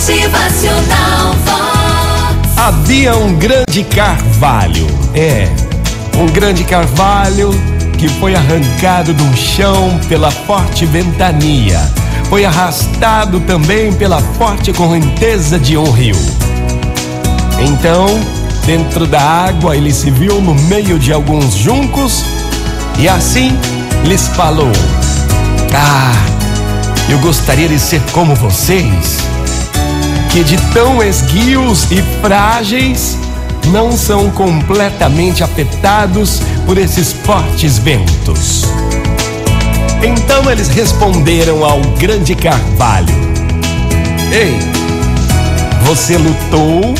Motivacional Vox. Havia um grande carvalho, é, um grande carvalho que foi arrancado do chão pela forte ventania. Foi arrastado também pela forte correnteza de um rio. Então, dentro da água, ele se viu no meio de alguns juncos e assim lhes falou: Ah, eu gostaria de ser como vocês, que de tão esguios e frágeis não são completamente afetados por esses fortes ventos. Então eles responderam ao grande carvalho: Ei, você lutou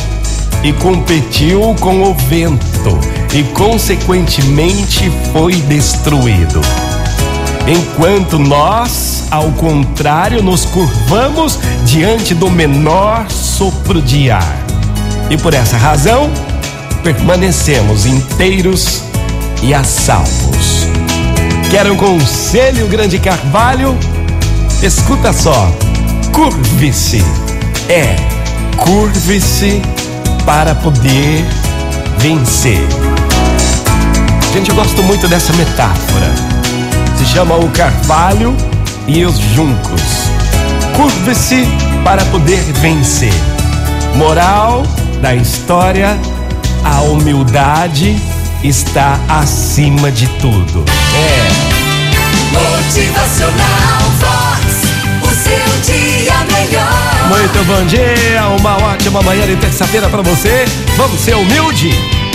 e competiu com o vento e, consequentemente, foi destruído. Enquanto nós, ao contrário, nos curvamos diante do menor sopro de ar. E por essa razão, permanecemos inteiros e a salvos. Quer um conselho, grande carvalho? Escuta só, curve-se. É, curve-se para poder vencer. Gente, eu gosto muito dessa metáfora. Se chama o carvalho e os juncos. Curve-se para poder vencer. Moral da história: a humildade está acima de tudo. É. Motivacional Vox. O seu dia melhor. Muito bom dia, uma ótima manhã de terça-feira para você. Vamos ser humilde?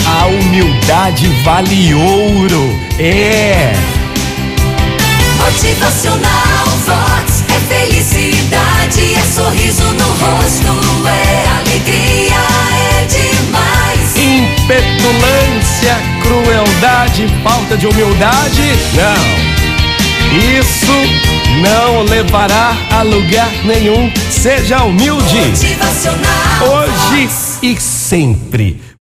A humildade vale ouro. É. crueldade, falta de humildade? Não. Isso não levará a lugar nenhum. Seja humilde. Hoje e sempre.